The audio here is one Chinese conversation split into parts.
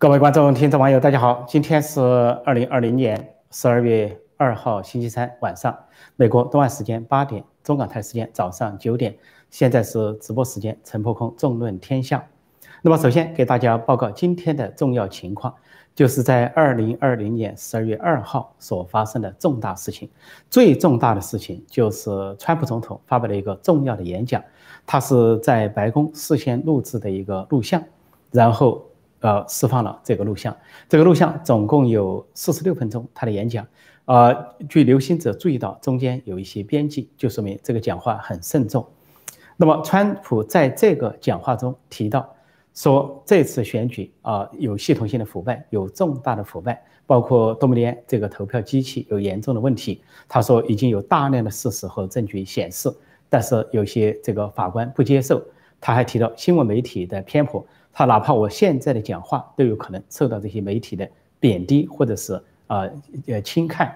各位观众、听众、网友，大家好！今天是二零二零年十二月二号，星期三晚上，美国东岸时间八点，中港台时间早上九点。现在是直播时间，陈破空纵论天下。那么，首先给大家报告今天的重要情况，就是在二零二零年十二月二号所发生的重大事情。最重大的事情就是川普总统发表了一个重要的演讲，他是在白宫事先录制的一个录像，然后。呃，释放了这个录像，这个录像总共有四十六分钟，他的演讲，呃，据流行者注意到中间有一些编辑，就说明这个讲话很慎重。那么，川普在这个讲话中提到说，这次选举啊有系统性的腐败，有重大的腐败，包括多米尼安这个投票机器有严重的问题。他说已经有大量的事实和证据显示，但是有些这个法官不接受。他还提到新闻媒体的偏颇。他哪怕我现在的讲话都有可能受到这些媒体的贬低或者是啊呃轻看，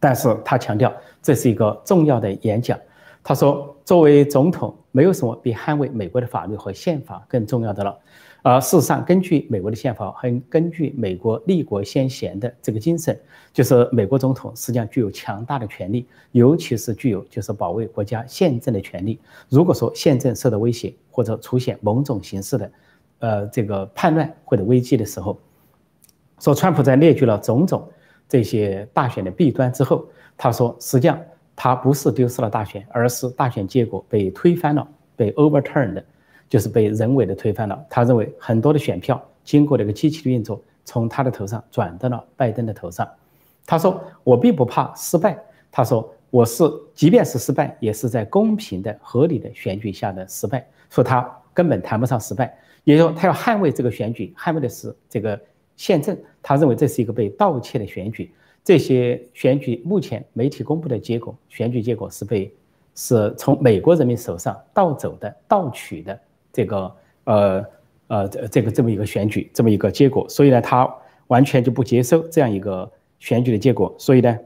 但是他强调这是一个重要的演讲。他说，作为总统，没有什么比捍卫美国的法律和宪法更重要的了。而事实上，根据美国的宪法和根据美国立国先贤的这个精神，就是美国总统实际上具有强大的权利，尤其是具有就是保卫国家宪政的权利。如果说宪政受到威胁或者出现某种形式的呃，这个叛乱或者危机的时候，说川普在列举了种种这些大选的弊端之后，他说，实际上他不是丢失了大选，而是大选结果被推翻了，被 overturned，就是被人为的推翻了。他认为很多的选票经过这个机器的运作，从他的头上转到了拜登的头上。他说，我并不怕失败。他说，我是即便是失败，也是在公平的、合理的选举下的失败。说他根本谈不上失败。也就是说，他要捍卫这个选举，捍卫的是这个宪政。他认为这是一个被盗窃的选举。这些选举目前媒体公布的结果，选举结果是被是从美国人民手上盗走的、盗取的这个呃呃这个这么一个选举，这么一个结果。所以呢，他完全就不接受这样一个选举的结果。所以呢，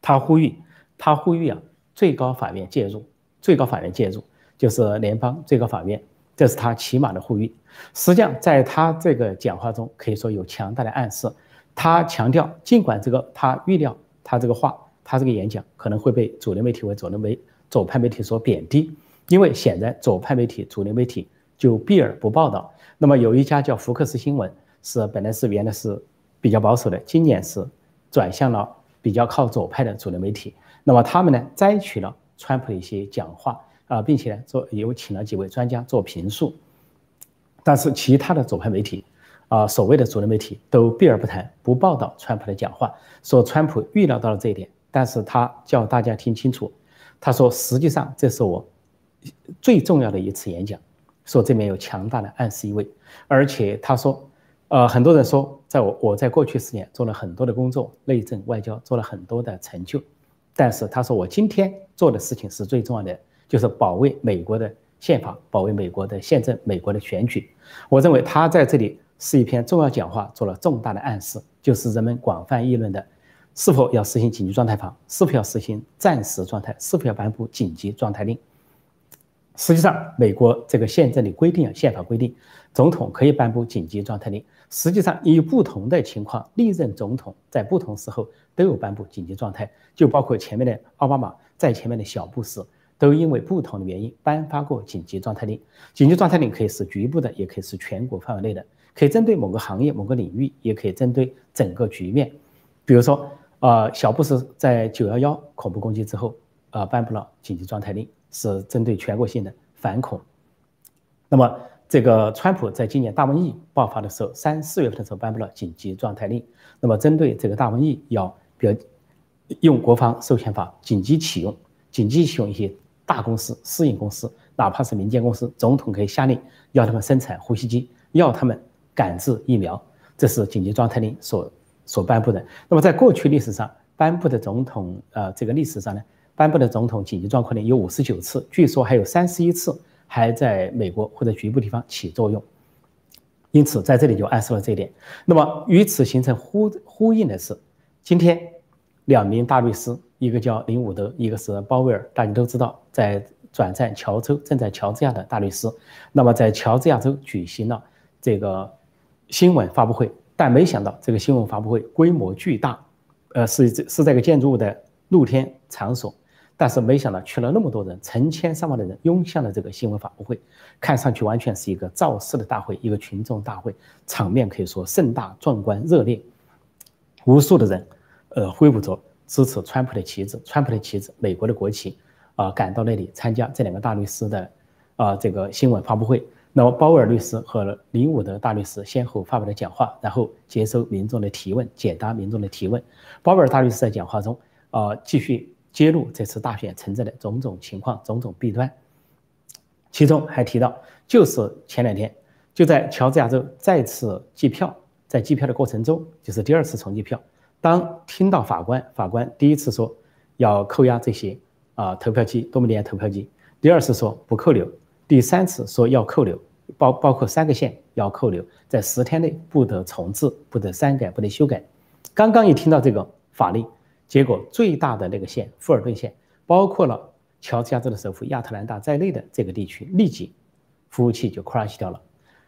他呼吁他呼吁啊，最高法院介入，最高法院介入，就是联邦最高法院。这是他起码的呼吁。实际上，在他这个讲话中，可以说有强大的暗示。他强调，尽管这个他预料他这个话，他这个演讲可能会被主流媒体为左流媒左派媒体所贬低，因为显然左派媒体、主流媒体就避而不报道。那么有一家叫福克斯新闻，是本来是原来是比较保守的，今年是转向了比较靠左派的主流媒体。那么他们呢，摘取了川普的一些讲话。啊，并且呢，做有请了几位专家做评述，但是其他的左派媒体，啊，所谓的主流媒体都避而不谈，不报道川普的讲话，说川普预料到了这一点，但是他叫大家听清楚，他说实际上这是我最重要的一次演讲，说这面有强大的暗示意味，而且他说，呃，很多人说，在我我在过去十年做了很多的工作，内政外交做了很多的成就，但是他说我今天做的事情是最重要的。就是保卫美国的宪法，保卫美国的宪政，美国的选举。我认为他在这里是一篇重要讲话，做了重大的暗示，就是人们广泛议论的，是否要实行紧急状态法，是否要实行暂时状态，是否要颁布紧急状态令。实际上，美国这个宪政的规定啊，宪法规定，总统可以颁布紧急状态令。实际上，以不同的情况，历任总统在不同时候都有颁布紧急状态，就包括前面的奥巴马，在前面的小布什。都因为不同的原因颁发过紧急状态令。紧急状态令可以是局部的，也可以是全国范围内的，可以针对某个行业、某个领域，也可以针对整个局面。比如说，呃，小布什在九幺幺恐怖攻击之后，呃，颁布了紧急状态令，是针对全国性的反恐。那么，这个川普在今年大瘟疫爆发的时候，三四月份的时候颁布了紧急状态令。那么，针对这个大瘟疫，要比如用国防授权法紧急启用，紧急启用一些。大公司、私营公司，哪怕是民间公司，总统可以下令要他们生产呼吸机，要他们赶制疫苗，这是紧急状态令所所颁布的。那么，在过去历史上颁布的总统，呃，这个历史上呢，颁布的总统紧急状况令有五十九次，据说还有三十一次还在美国或者局部地方起作用。因此，在这里就暗示了这一点。那么，与此形成呼呼应的是，今天两名大律师。一个叫林伍德，一个是鲍威尔，大家都知道，在转战乔州，正在乔治亚的大律师。那么在乔治亚州举行了这个新闻发布会，但没想到这个新闻发布会规模巨大，呃，是是这个建筑物的露天场所，但是没想到去了那么多人，成千上万的人涌向了这个新闻发布会，看上去完全是一个造势的大会，一个群众大会，场面可以说盛大、壮观、热烈，无数的人，呃，挥舞着支持川普的旗帜，川普的旗帜，美国的国旗，啊，赶到那里参加这两个大律师的，啊，这个新闻发布会。那么，鲍威尔律师和林伍德大律师先后发表了讲话，然后接收民众的提问，解答民众的提问。鲍威尔大律师在讲话中，啊，继续揭露这次大选存在的种种情况、种种弊端，其中还提到，就是前两天，就在乔治亚州再次计票，在计票的过程中，就是第二次重计票，当听到法官，法官第一次说要扣押这些啊投票机，多米尼亚投票机，第二次说不扣留。第三次说要扣留，包包括三个县要扣留，在十天内不得重置、不得删改、不得修改。刚刚一听到这个法令，结果最大的那个县富尔顿县，包括了乔治亚州的首府亚特兰大在内的这个地区，立即服务器就 crash 掉了，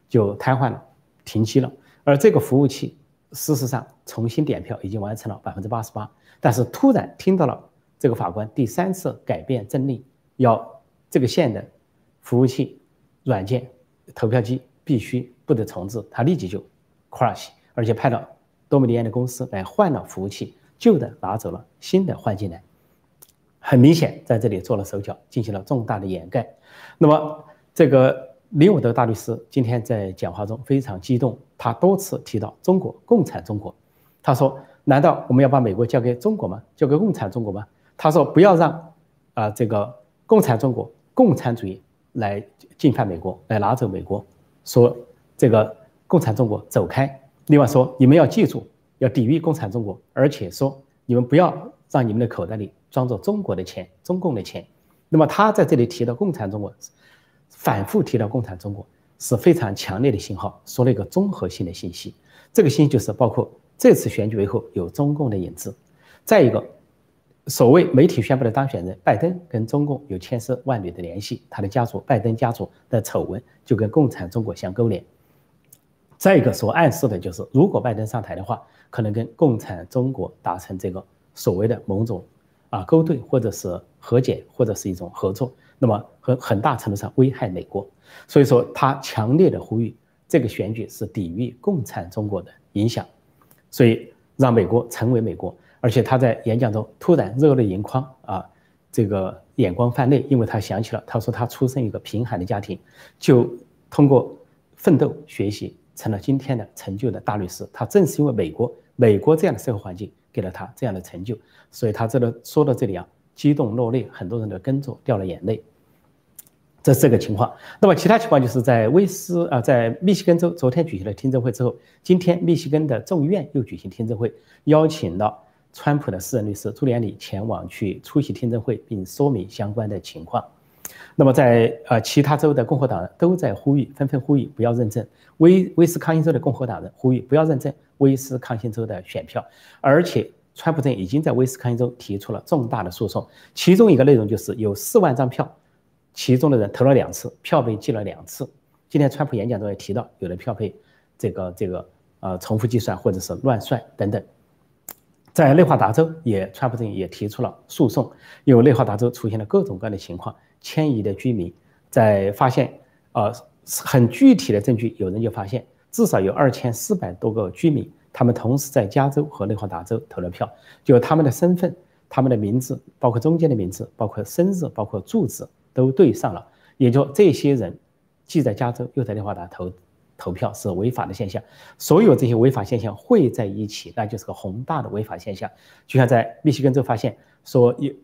就瘫痪了、停机了。而这个服务器事实上重新点票已经完成了百分之八十八，但是突然听到了这个法官第三次改变政令，要这个县的。服务器、软件、投票机必须不得重置，他立即就 crash，而且派了多米尼安的公司来换了服务器，旧的拿走了，新的换进来。很明显，在这里做了手脚，进行了重大的掩盖。那么，这个林伍德大律师今天在讲话中非常激动，他多次提到中国共产中国。他说：“难道我们要把美国交给中国吗？交给共产中国吗？”他说：“不要让啊这个共产中国共产主义。”来进犯美国，来拿走美国，说这个共产中国走开。另外说，你们要记住，要抵御共产中国，而且说你们不要让你们的口袋里装着中国的钱、中共的钱。那么他在这里提到共产中国，反复提到共产中国是非常强烈的信号，说了一个综合性的信息。这个信息就是包括这次选举背后有中共的影子，再一个。所谓媒体宣布的当选人拜登跟中共有千丝万缕的联系，他的家族拜登家族的丑闻就跟共产中国相勾连。再一个所暗示的就是，如果拜登上台的话，可能跟共产中国达成这个所谓的某种啊勾兑，或者是和解，或者是一种合作，那么很很大程度上危害美国。所以说，他强烈的呼吁这个选举是抵御共产中国的影响，所以让美国成为美国。而且他在演讲中突然热泪盈眶啊，这个眼光泛泪，因为他想起了，他说他出生一个贫寒的家庭，就通过奋斗学习成了今天的成就的大律师。他正是因为美国美国这样的社会环境给了他这样的成就，所以他这个说到这里啊，激动落泪，很多人都跟着掉了眼泪。这是个情况。那么其他情况就是在威斯啊，在密西根州昨天举行了听证会之后，今天密西根的众议院又举行听证会，邀请了。川普的私人律师朱连里前往去出席听证会，并说明相关的情况。那么，在呃其他州的共和党人都在呼吁，纷纷呼吁不要认证威威斯康星州的共和党人呼吁不要认证威斯康星州的选票。而且，川普政已经在威斯康星州提出了重大的诉讼，其中一个内容就是有四万张票，其中的人投了两次，票被寄了两次。今天川普演讲中也提到，有的票被这个这个呃重复计算或者是乱算等等。在内华达州也，川普政也提出了诉讼，因为内华达州出现了各种各样的情况，迁移的居民在发现，呃，很具体的证据，有人就发现至少有二千四百多个居民，他们同时在加州和内华达州投了票，就他们的身份、他们的名字，包括中间的名字，包括生日，包括住址都对上了，也就这些人既在加州又在内华达投。投票是违法的现象，所有这些违法现象汇在一起，那就是个宏大的违法现象。就像在密西根州发现说，因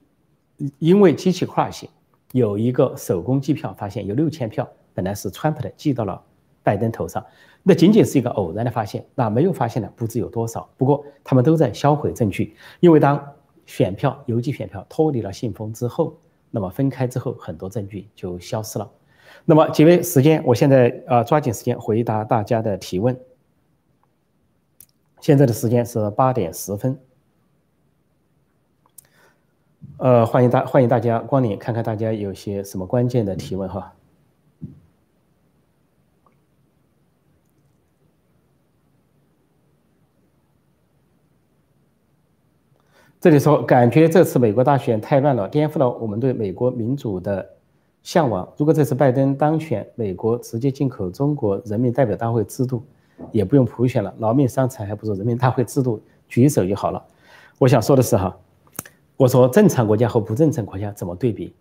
因为机器快些有一个手工计票发现有六千票本来是川普的，寄到了拜登头上，那仅仅是一个偶然的发现，那没有发现的不知有多少。不过他们都在销毁证据，因为当选票邮寄选票脱离了信封之后，那么分开之后，很多证据就消失了。那么，几位时间，我现在呃抓紧时间回答大家的提问。现在的时间是八点十分，呃，欢迎大欢迎大家光临，看看大家有些什么关键的提问哈。这里说，感觉这次美国大选太乱了，颠覆了我们对美国民主的向往。如果这次拜登当选，美国直接进口中国人民代表大会制度，也不用普选了，劳命伤财还不如人民大会制度举手就好了。我想说的是哈，我说正常国家和不正常国家怎么对比？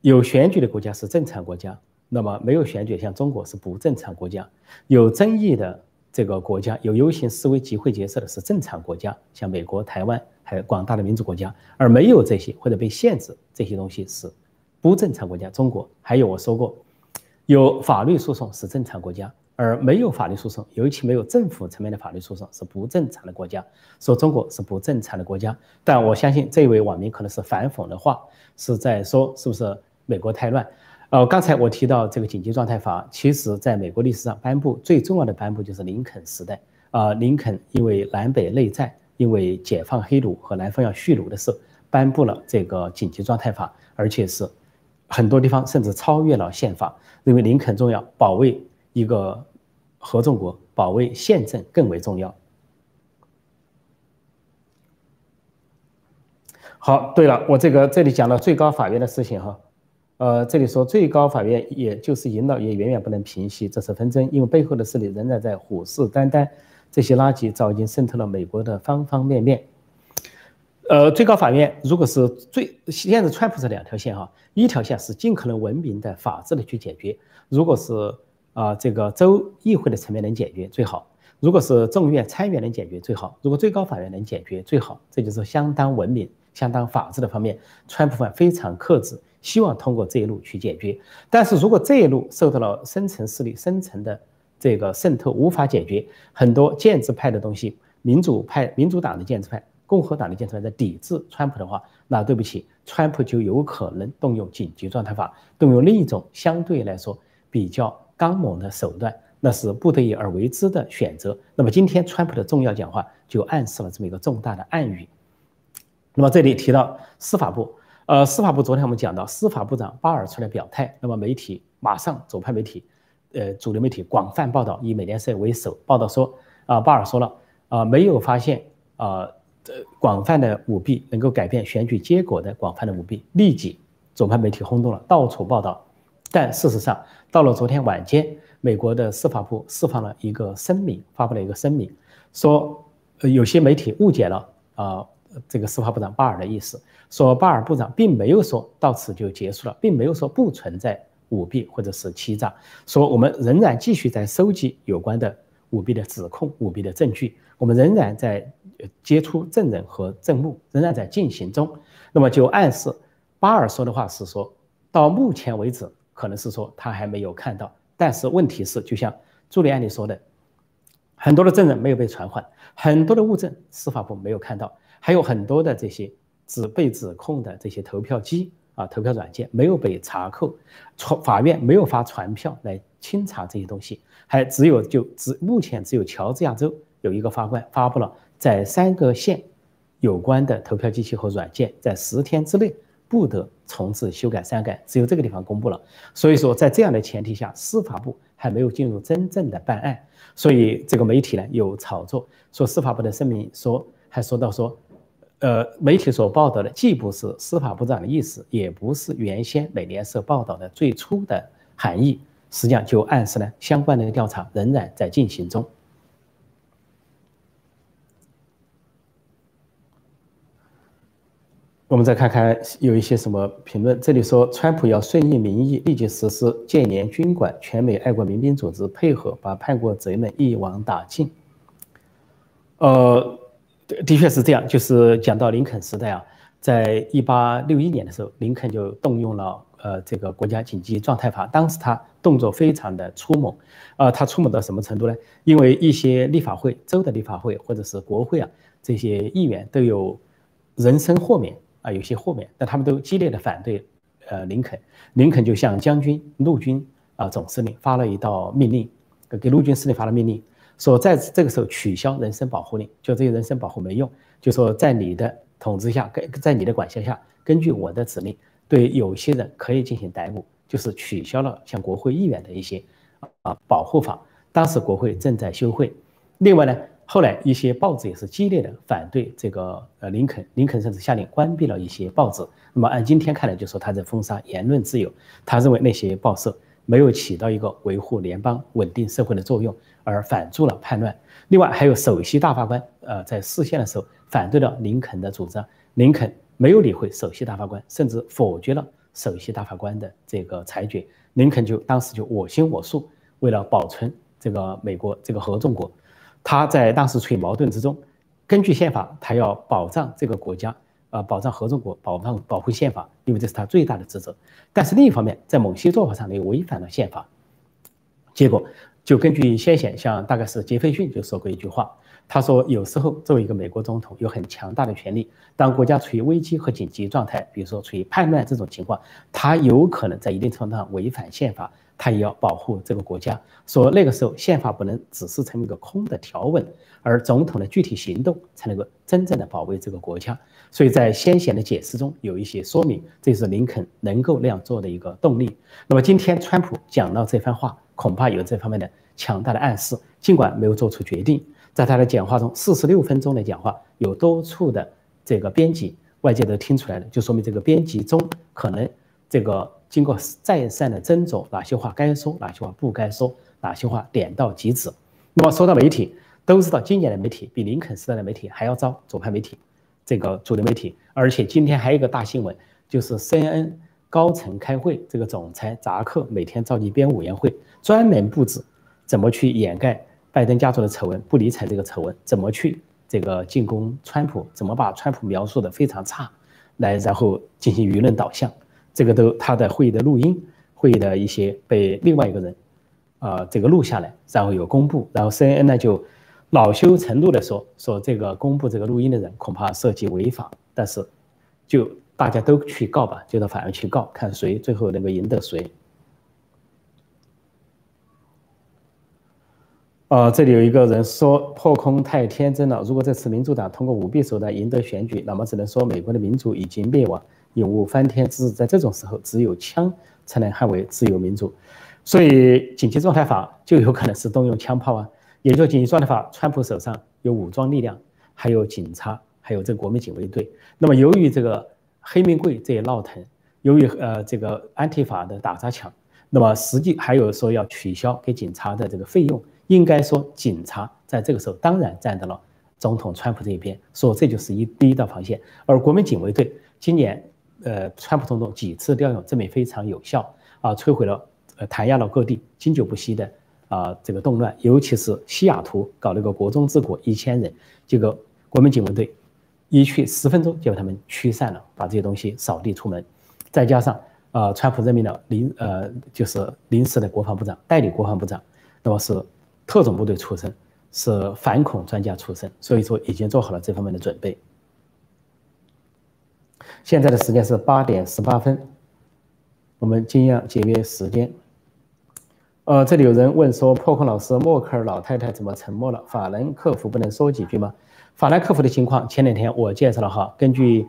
有选举的国家是正常国家。那么没有选举，像中国是不正常国家；有争议的这个国家，有游行示威、集会结社的是正常国家，像美国、台湾，还有广大的民主国家；而没有这些或者被限制这些东西是不正常国家。中国还有我说过，有法律诉讼是正常国家，而没有法律诉讼，尤其没有政府层面的法律诉讼是不正常的国家。说中国是不正常的国家，但我相信这位网民可能是反讽的话，是在说是不是美国太乱？呃，刚才我提到这个紧急状态法，其实在美国历史上颁布最重要的颁布就是林肯时代。啊，林肯因为南北内战，因为解放黑奴和南方要蓄奴的事，颁布了这个紧急状态法，而且是很多地方甚至超越了宪法，认为林肯重要，保卫一个合众国，保卫宪政更为重要。好，对了，我这个这里讲了最高法院的事情哈。呃，这里说最高法院也就是引导，也远远不能平息这次纷争，因为背后的势力仍然在虎视眈眈，这些垃圾早已经渗透了美国的方方面面。呃，最高法院如果是最现在川普是两条线哈，一条线是尽可能文明的、法治的去解决，如果是啊这个州议会的层面能解决最好，如果是众议院参议院能解决最好，如果最高法院能解决最好，这就是相当文明、相当法治的方面，川普方非常克制。希望通过这一路去解决，但是如果这一路受到了深层势力深层的这个渗透，无法解决，很多建制派的东西，民主派、民主党的建制派、共和党的建制派在抵制川普的话，那对不起，川普就有可能动用紧急状态法，动用另一种相对来说比较刚猛的手段，那是不得已而为之的选择。那么今天川普的重要讲话就暗示了这么一个重大的暗语。那么这里提到司法部。呃，司法部昨天我们讲到，司法部长巴尔出来表态，那么媒体马上左派媒体，呃，主流媒体广泛报道，以美联社为首报道说，啊，巴尔说了，啊，没有发现啊，广泛的舞弊能够改变选举结果的广泛的舞弊，立即左派媒体轰动了，到处报道。但事实上，到了昨天晚间，美国的司法部释放了一个声明，发布了一个声明，说，有些媒体误解了啊。这个司法部长巴尔的意思说，巴尔部长并没有说到此就结束了，并没有说不存在舞弊或者是欺诈，说我们仍然继续在收集有关的舞弊的指控、舞弊的证据，我们仍然在接触证人和证物，仍然在进行中。那么就暗示巴尔说的话是说，到目前为止可能是说他还没有看到，但是问题是，就像朱利安尼说的，很多的证人没有被传唤，很多的物证司法部没有看到。还有很多的这些指被指控的这些投票机啊，投票软件没有被查扣，传法院没有发传票来清查这些东西，还只有就只目前只有乔治亚州有一个法官发布了在三个县有关的投票机器和软件在十天之内不得重置修改删改，只有这个地方公布了。所以说在这样的前提下，司法部还没有进入真正的办案，所以这个媒体呢有炒作，说司法部的声明说还说到说。呃，媒体所报道的既不是司法部长的意思，也不是原先美联社报道的最初的含义，实际上就暗示呢，相关的调查仍然在进行中。我们再看看有一些什么评论，这里说，川普要顺应民意，立即实施建联军管，全美爱国民兵组织配合，把叛国贼们一网打尽。呃。的确是这样，就是讲到林肯时代啊，在一八六一年的时候，林肯就动用了呃这个国家紧急状态法。当时他动作非常的粗猛，啊，他粗猛到什么程度呢？因为一些立法会、州的立法会或者是国会啊，这些议员都有人身豁免啊，有些豁免，但他们都激烈的反对呃林肯。林肯就向将军、陆军啊总司令发了一道命令，给陆军司令发了命令。说在这个时候取消人身保护令，就这些人身保护没用，就说在你的统治下，跟在你的管辖下，根据我的指令，对有些人可以进行逮捕，就是取消了像国会议员的一些啊保护法。当时国会正在休会，另外呢，后来一些报纸也是激烈的反对这个呃林肯，林肯甚至下令关闭了一些报纸。那么按今天看来，就说他在封杀言论自由。他认为那些报社没有起到一个维护联邦稳定社会的作用，而反助了叛乱。另外还有首席大法官，呃，在视线的时候反对了林肯的主张，林肯没有理会首席大法官，甚至否决了首席大法官的这个裁决。林肯就当时就我行我素，为了保存这个美国这个合众国，他在当时处于矛盾之中。根据宪法，他要保障这个国家，呃，保障合众国，保障保护宪法，因为这是他最大的职责。但是另一方面，在某些做法上呢，又违反了宪法，结果。就根据先贤，像大概是杰斐逊就说过一句话，他说有时候作为一个美国总统有很强大的权力，当国家处于危机和紧急状态，比如说处于叛乱这种情况，他有可能在一定程度上违反宪法，他也要保护这个国家。说那个时候宪法不能只是成为一个空的条文，而总统的具体行动才能够真正的保卫这个国家。所以在先贤的解释中有一些说明，这是林肯能够那样做的一个动力。那么今天川普讲到这番话。恐怕有这方面的强大的暗示，尽管没有做出决定，在他的讲话中，四十六分钟的讲话有多处的这个编辑，外界都听出来了，就说明这个编辑中可能这个经过再三的斟酌，哪些话该说，哪些话不该说，哪些话点到即止。那么说到媒体，都知道今年的媒体比林肯时代的媒体还要糟，左派媒体，这个主流媒体，而且今天还有一个大新闻，就是 CNN 高层开会，这个总裁扎克每天召集编委员会。专门布置怎么去掩盖拜登家族的丑闻，不理睬这个丑闻，怎么去这个进攻川普，怎么把川普描述的非常差，来然后进行舆论导向，这个都他的会议的录音，会议的一些被另外一个人啊这个录下来，然后有公布，然后 CNN 呢就恼羞成怒的说说这个公布这个录音的人恐怕涉及违法，但是就大家都去告吧，就到法院去告，看谁最后能够赢得谁。呃，这里有一个人说破空太天真了。如果这次民主党通过舞弊手段赢得选举，那么只能说美国的民主已经灭亡，永无翻天之日。在这种时候，只有枪才能捍卫自由民主。所以，紧急状态法就有可能是动用枪炮啊。也就紧急状态法，川普手上有武装力量，还有警察，还有这国民警卫队。那么，由于这个黑名贵这些闹腾，由于呃这个安提法的打砸抢，那么实际还有说要取消给警察的这个费用。应该说，警察在这个时候当然站到了总统川普这一边，说这就是一第一道防线。而国民警卫队今年，呃，川普总统几次调用，证明非常有效啊，摧毁了，呃，弹压了各地经久不息的啊这个动乱，尤其是西雅图搞了个国中之国，一千人，这个国民警卫队一去十分钟就把他们驱散了，把这些东西扫地出门。再加上啊，川普任命了临呃就是临时的国防部长，代理国防部长，那么是。特种部队出身，是反恐专家出身，所以说已经做好了这方面的准备。现在的时间是八点十八分，我们尽量节约时间。呃，这里有人问说，破空老师，默克尔老太太怎么沉默了？法兰克福不能说几句吗？法兰克福的情况，前两天我介绍了哈，根据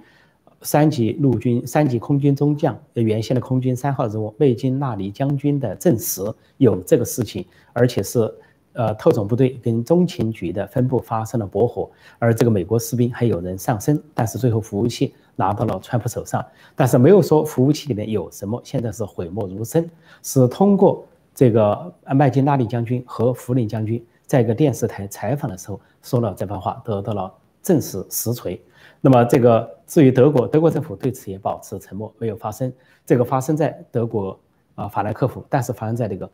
三级陆军、三级空军中将原先的空军三号人物麦金纳尼将军的证实，有这个事情，而且是。呃，特种部队跟中情局的分部发生了驳火，而这个美国士兵还有人上身，但是最后服务器拿到了川普手上，但是没有说服务器里面有什么，现在是讳莫如深，是通过这个麦金纳利将军和福林将军在一个电视台采访的时候说了这番话，得到了证实实锤。那么这个至于德国，德国政府对此也保持沉默，没有发生。这个发生在德国啊法兰克福，但是发生在这个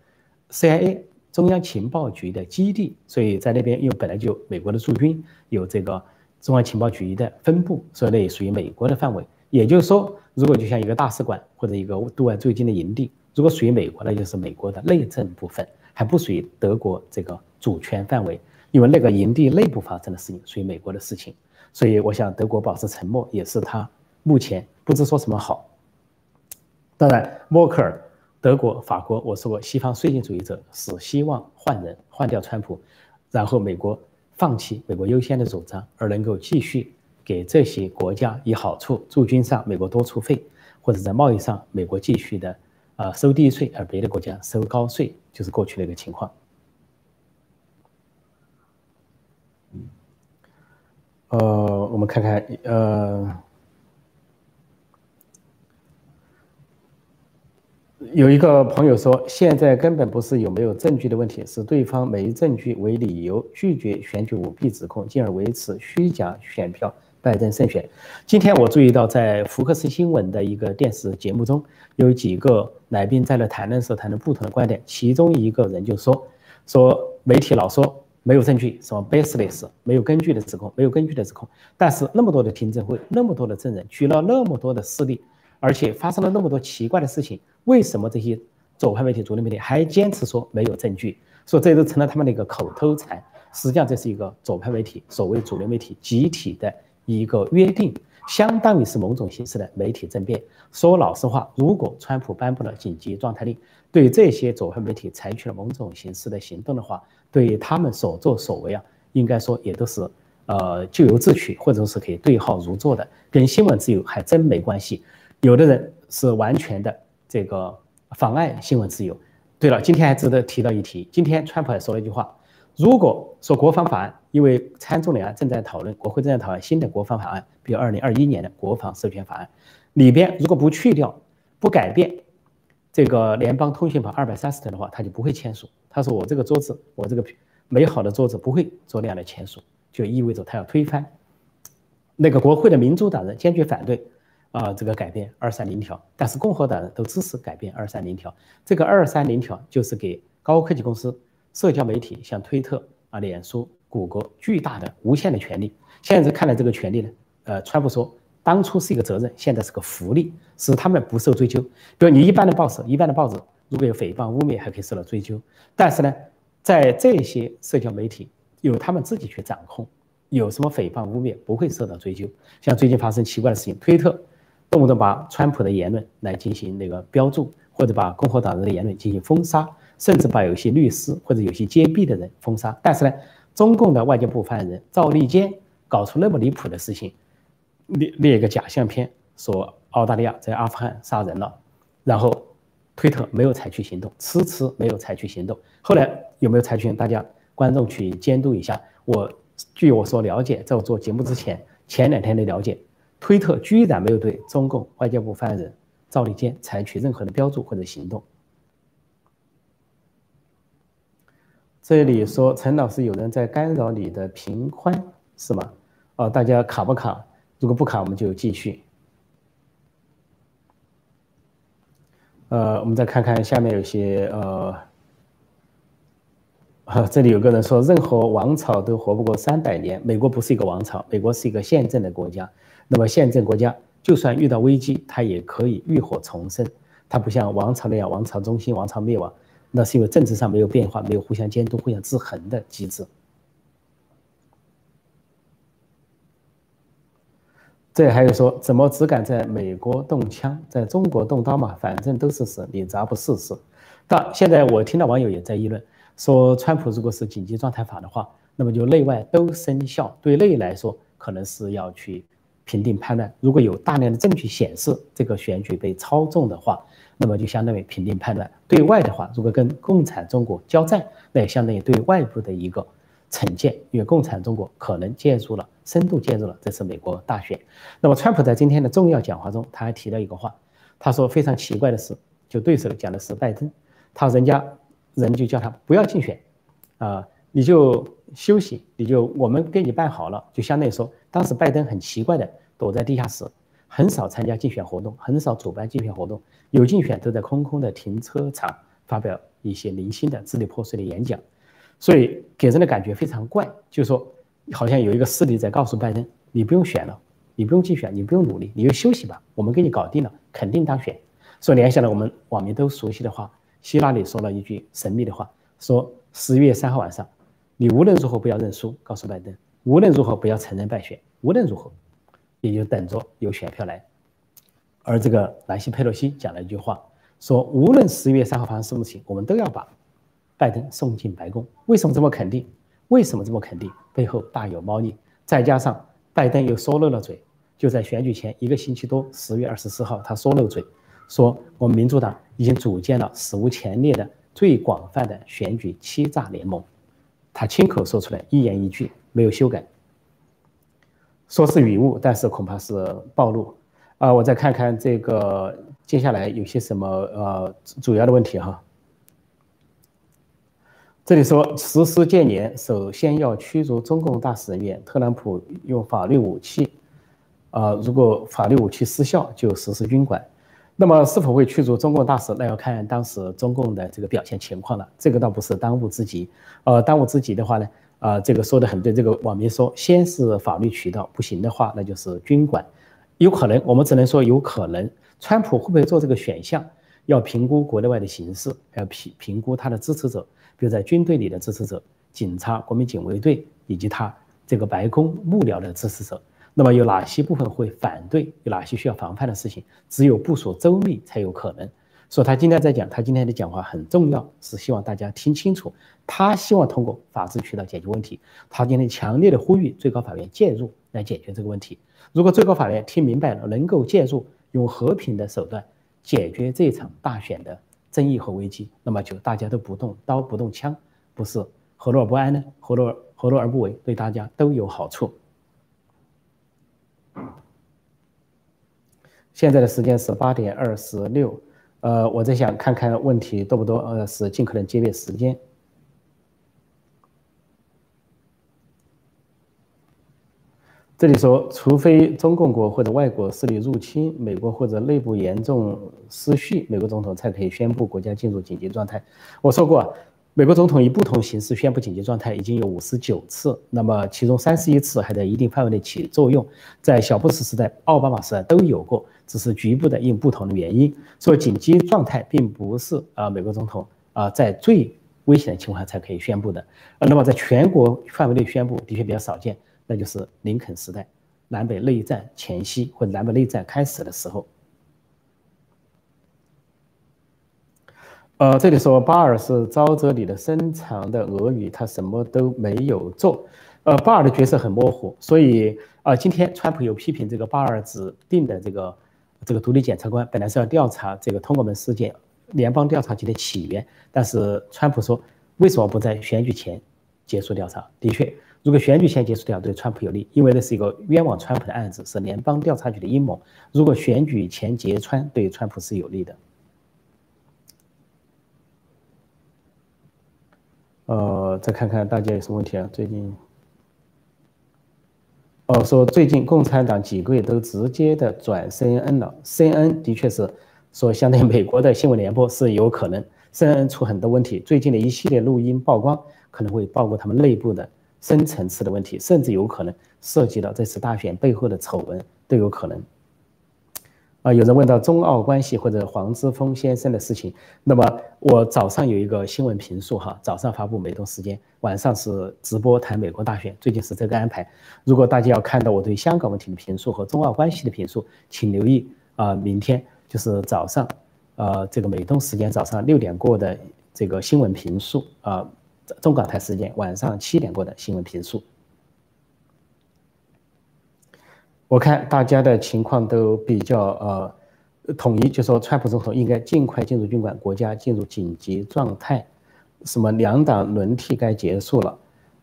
CIA。中央情报局的基地，所以在那边又本来就美国的驻军，有这个中央情报局的分部，所以那也属于美国的范围。也就是说，如果就像一个大使馆或者一个对外驻军的营地，如果属于美国，那就是美国的内政部分，还不属于德国这个主权范围，因为那个营地内部发生的事情属于美国的事情。所以，我想德国保持沉默也是他目前不知说什么好。当然，默克尔。德国、法国，我说过，西方绥靖主义者是希望换人，换掉川普，然后美国放弃美国优先的主张，而能够继续给这些国家以好处，驻军上美国多出费，或者在贸易上美国继续的啊收低税，而别的国家收高税，就是过去的一个情况。呃，我们看看，呃，有一个朋友说，现在根本不是有没有证据的问题，是对方没证据为理由拒绝选举舞弊指控，进而维持虚假选票，拜登胜选。今天我注意到，在福克斯新闻的一个电视节目中，有几个来宾在那谈论时谈论不同的观点，其中一个人就说，说媒体老说。没有证据，什么 baseless，没有根据的指控，没有根据的指控。但是那么多的听证会，那么多的证人，举了那么多的事例，而且发生了那么多奇怪的事情，为什么这些左派媒体、主流媒体还坚持说没有证据？说这都成了他们的一个口头禅。实际上这是一个左派媒体、所谓主流媒体集体的一个约定，相当于是某种形式的媒体政变。说老实话，如果川普颁布了紧急状态令，对这些左派媒体采取了某种形式的行动的话，对于他们所作所为啊，应该说也都是，呃，咎由自取，或者是可以对号入座的，跟新闻自由还真没关系。有的人是完全的这个妨碍新闻自由。对了，今天还值得提到一提，今天川普还说了一句话：如果说国防法案，因为参众两院正在讨论，国会正在讨论新的国防法案，比如二零二一年的国防授权法案里边，如果不去掉、不改变这个联邦通讯法二百三十条的话，他就不会签署。他说：“我这个桌子，我这个美好的桌子不会做那样的签署，就意味着他要推翻那个国会的民主党人坚决反对啊这个改变二三零条，但是共和党人都支持改变二三零条。这个二三零条就是给高科技公司、社交媒体像推特啊、脸书、谷歌巨大的无限的权利。现在看来，这个权利呢，呃，川普说当初是一个责任，现在是个福利，使他们不受追究。比如你一般的报社、一般的报纸。”如果有诽谤污蔑，还可以受到追究。但是呢，在这些社交媒体由他们自己去掌控，有什么诽谤污蔑不会受到追究。像最近发生奇怪的事情，推特动不动把川普的言论来进行那个标注，或者把共和党人的言论进行封杀，甚至把有些律师或者有些揭弊的人封杀。但是呢，中共的外交部发言人赵立坚搞出那么离谱的事情，列列一个假相片，说澳大利亚在阿富汗杀人了，然后。推特没有采取行动，迟迟没有采取行动。后来有没有采取？大家观众去监督一下。我据我所了解，在我做节目之前，前两天的了解，推特居然没有对中共外交部发言人赵立坚采取任何的标注或者行动。这里说陈老师有人在干扰你的平宽是吗？哦，大家卡不卡？如果不卡，我们就继续。呃，我们再看看下面有些呃，啊，这里有个人说，任何王朝都活不过三百年。美国不是一个王朝，美国是一个宪政的国家。那么宪政国家就算遇到危机，它也可以浴火重生。它不像王朝那样，王朝中心，王朝灭亡，那是因为政治上没有变化，没有互相监督、互相制衡的机制。这还有说，怎么只敢在美国动枪，在中国动刀嘛？反正都是死，你咋不试试？到现在，我听到网友也在议论，说川普如果是紧急状态法的话，那么就内外都生效。对内来说，可能是要去评定判断，如果有大量的证据显示这个选举被操纵的话，那么就相当于评定判断。对外的话，如果跟共产中国交战，那也相当于对外部的一个。惩戒，因为共产中国可能介入了，深度介入了这次美国大选。那么，川普在今天的重要讲话中，他还提到一个话，他说非常奇怪的是，就对手讲的是拜登，他人家人就叫他不要竞选，啊，你就休息，你就我们给你办好了，就相当于说，当时拜登很奇怪的躲在地下室，很少参加竞选活动，很少主办竞选活动，有竞选都在空空的停车场发表一些零星的支离破碎的演讲。所以给人的感觉非常怪，就是说，好像有一个势力在告诉拜登：“你不用选了，你不用竞选，你不用努力，你就休息吧，我们给你搞定了，肯定当选。”所以联想了我们网民都熟悉的话，希拉里说了一句神秘的话，说：“十一月三号晚上，你无论如何不要认输，告诉拜登，无论如何不要承认败选，无论如何，也就等着有选票来。”而这个南希·佩洛西讲了一句话，说：“无论十一月三号发生什么事情，我们都要把。”拜登送进白宫，为什么这么肯定？为什么这么肯定？背后大有猫腻。再加上拜登又说漏了嘴，就在选举前一个星期多，十月二十四号，他说漏嘴，说我们民主党已经组建了史无前例的最广泛的选举欺诈联盟。他亲口说出来，一言一句没有修改。说是雨雾，但是恐怕是暴露。啊，我再看看这个接下来有些什么呃主要的问题哈。这里说实施建年，首先要驱逐中共大使人员。特朗普用法律武器，啊，如果法律武器失效，就实施军管。那么是否会驱逐中共大使？那要看当时中共的这个表现情况了。这个倒不是当务之急。呃，当务之急的话呢，啊，这个说的很对。这个网民说，先是法律渠道，不行的话，那就是军管。有可能，我们只能说有可能。川普会不会做这个选项？要评估国内外的形势，要评评估他的支持者。比如在军队里的支持者、警察、国民警卫队以及他这个白宫幕僚的支持者，那么有哪些部分会反对？有哪些需要防范的事情？只有部署周密才有可能。所以他今天在讲，他今天的讲话很重要，是希望大家听清楚。他希望通过法治渠道解决问题。他今天强烈的呼吁最高法院介入来解决这个问题。如果最高法院听明白了，能够介入，用和平的手段解决这场大选的。争议和危机，那么就大家都不动刀不动枪，不是何乐而不安呢？何乐何乐而不为？对大家都有好处。现在的时间是八点二十六，呃，我在想看看问题多不多，呃，是尽可能节约时间。这里说，除非中共国或者外国势力入侵美国或者内部严重失序，美国总统才可以宣布国家进入紧急状态。我说过，美国总统以不同形式宣布紧急状态已经有五十九次，那么其中三十一次还在一定范围内起作用，在小布什时代、奥巴马时代都有过，只是局部的因不同的原因。所以紧急状态并不是啊美国总统啊在最危险的情况下才可以宣布的。呃，那么在全国范围内宣布的确比较少见。那就是林肯时代，南北内战前夕或者南北内战开始的时候。呃，这里说巴尔是沼泽里的深藏的俄语，他什么都没有做。呃，巴尔的角色很模糊，所以啊，今天川普有批评这个巴尔指定的这个这个独立检察官，本来是要调查这个通过门事件联邦调查局的起源，但是川普说为什么不在选举前结束调查？的确。如果选举前结束掉，对川普有利，因为那是一个冤枉川普的案子，是联邦调查局的阴谋。如果选举前揭穿，对川普是有利的。呃，再看看大家有什么问题啊？最近，哦，说最近共产党几个月都直接的转 CNN 了，CNN 的确是说相对美国的新闻联播是有可能，CNN 出很多问题，最近的一系列录音曝光可能会曝光他们内部的。深层次的问题，甚至有可能涉及到这次大选背后的丑闻都有可能。啊，有人问到中澳关系或者黄之锋先生的事情，那么我早上有一个新闻评述哈，早上发布美东时间，晚上是直播谈美国大选，最近是这个安排。如果大家要看到我对香港问题的评述和中澳关系的评述，请留意啊，明天就是早上，呃，这个美东时间早上六点过的这个新闻评述啊。中港台时间晚上七点过的新闻评述，我看大家的情况都比较呃统一，就说川普总统应该尽快进入军管，国家进入紧急状态，什么两党轮替该结束了，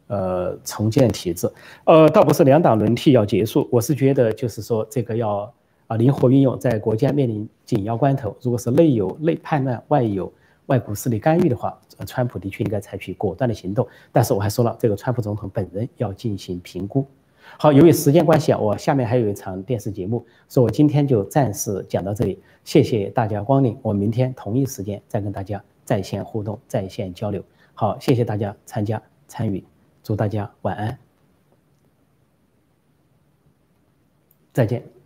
呃，重建体制，呃，倒不是两党轮替要结束，我是觉得就是说这个要啊灵活运用，在国家面临紧要关头，如果是内有内叛乱，外有。外部势力干预的话，川普的确应该采取果断的行动。但是我还说了，这个川普总统本人要进行评估。好，由于时间关系啊，我下面还有一场电视节目，所以我今天就暂时讲到这里。谢谢大家光临，我明天同一时间再跟大家在线互动、在线交流。好，谢谢大家参加参与，祝大家晚安，再见。